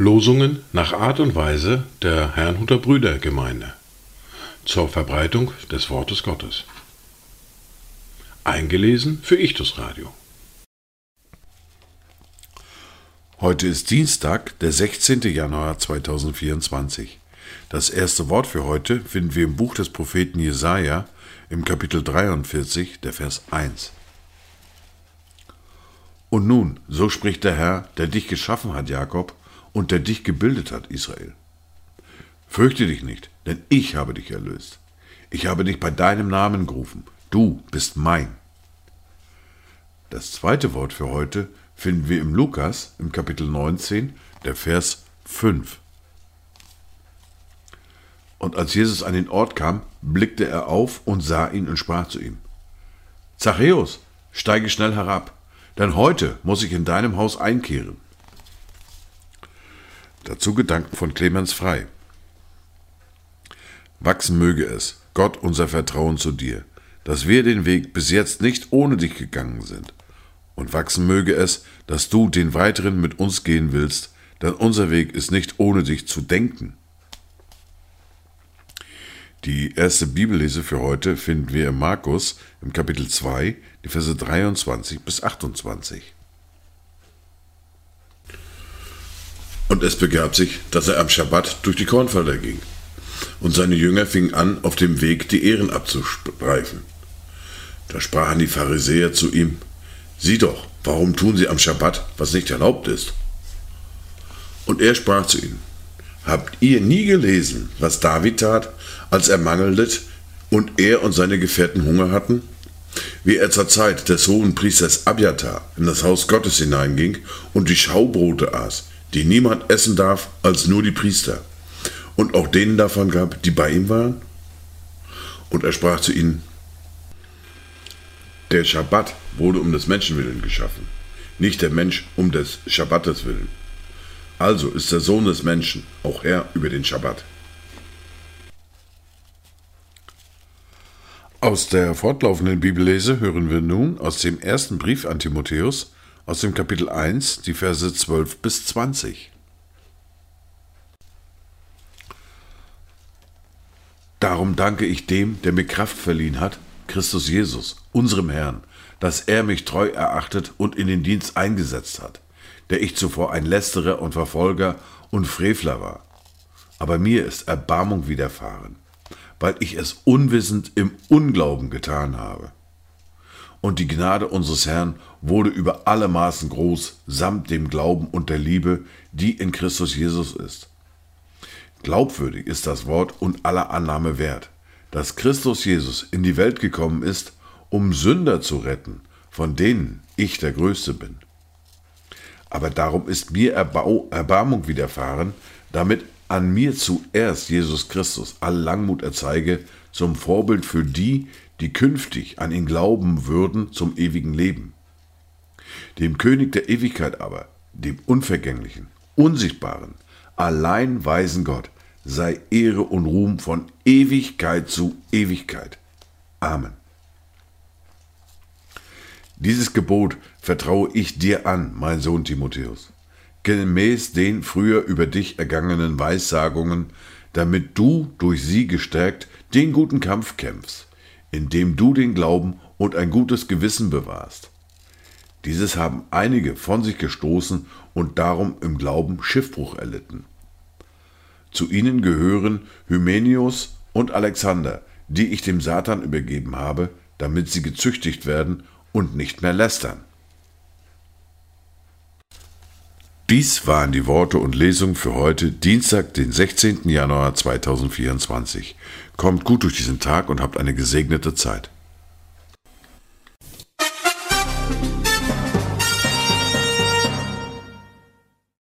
Losungen nach Art und Weise der Herrnhuter Brüdergemeinde zur Verbreitung des Wortes Gottes. Eingelesen für Ichtus Radio. Heute ist Dienstag, der 16. Januar 2024. Das erste Wort für heute finden wir im Buch des Propheten Jesaja im Kapitel 43, der Vers 1. Und nun, so spricht der Herr, der dich geschaffen hat, Jakob, und der dich gebildet hat, Israel. Fürchte dich nicht, denn ich habe dich erlöst. Ich habe dich bei deinem Namen gerufen. Du bist mein. Das zweite Wort für heute finden wir im Lukas im Kapitel 19, der Vers 5. Und als Jesus an den Ort kam, blickte er auf und sah ihn und sprach zu ihm, Zachäus, steige schnell herab, denn heute muss ich in deinem Haus einkehren. Dazu Gedanken von Clemens Frei. Wachsen möge es, Gott, unser Vertrauen zu dir, dass wir den Weg bis jetzt nicht ohne dich gegangen sind. Und wachsen möge es, dass du den weiteren mit uns gehen willst, denn unser Weg ist nicht ohne dich zu denken. Die erste Bibellese für heute finden wir in Markus im Kapitel 2, die Verse 23 bis 28. Und es begab sich, dass er am Schabbat durch die Kornfelder ging. Und seine Jünger fingen an, auf dem Weg die Ehren abzustreifen. Da sprachen die Pharisäer zu ihm, Sieh doch, warum tun sie am Schabbat, was nicht erlaubt ist? Und er sprach zu ihnen, Habt ihr nie gelesen, was David tat, als er Mangel litt und er und seine Gefährten Hunger hatten? Wie er zur Zeit des hohen Priesters Abiatar in das Haus Gottes hineinging und die Schaubrote aß, die niemand essen darf als nur die Priester, und auch denen davon gab, die bei ihm waren? Und er sprach zu ihnen, der Schabbat wurde um des Menschen willen geschaffen, nicht der Mensch um des Schabbates willen. Also ist der Sohn des Menschen auch Herr über den Schabbat. Aus der fortlaufenden Bibellese hören wir nun aus dem ersten Brief an Timotheus, aus dem Kapitel 1, die Verse 12 bis 20. Darum danke ich dem, der mir Kraft verliehen hat, Christus Jesus, unserem Herrn, dass er mich treu erachtet und in den Dienst eingesetzt hat, der ich zuvor ein Lästerer und Verfolger und Frevler war. Aber mir ist Erbarmung widerfahren, weil ich es unwissend im Unglauben getan habe und die Gnade unseres Herrn wurde über alle Maßen groß, samt dem Glauben und der Liebe, die in Christus Jesus ist. Glaubwürdig ist das Wort und aller Annahme wert, dass Christus Jesus in die Welt gekommen ist, um Sünder zu retten, von denen ich der Größte bin. Aber darum ist mir Erbau Erbarmung widerfahren, damit an mir zuerst Jesus Christus all Langmut erzeige, zum Vorbild für die, die künftig an ihn glauben würden zum ewigen Leben. Dem König der Ewigkeit aber, dem Unvergänglichen, Unsichtbaren, allein weisen Gott, sei Ehre und Ruhm von Ewigkeit zu Ewigkeit. Amen. Dieses Gebot vertraue ich dir an, mein Sohn Timotheus, gemäß den früher über dich ergangenen Weissagungen, damit du durch sie gestärkt den guten Kampf kämpfst indem du den Glauben und ein gutes Gewissen bewahrst. Dieses haben einige von sich gestoßen und darum im Glauben Schiffbruch erlitten. Zu ihnen gehören Hymenius und Alexander, die ich dem Satan übergeben habe, damit sie gezüchtigt werden und nicht mehr lästern. Dies waren die Worte und Lesungen für heute, Dienstag, den 16. Januar 2024. Kommt gut durch diesen Tag und habt eine gesegnete Zeit.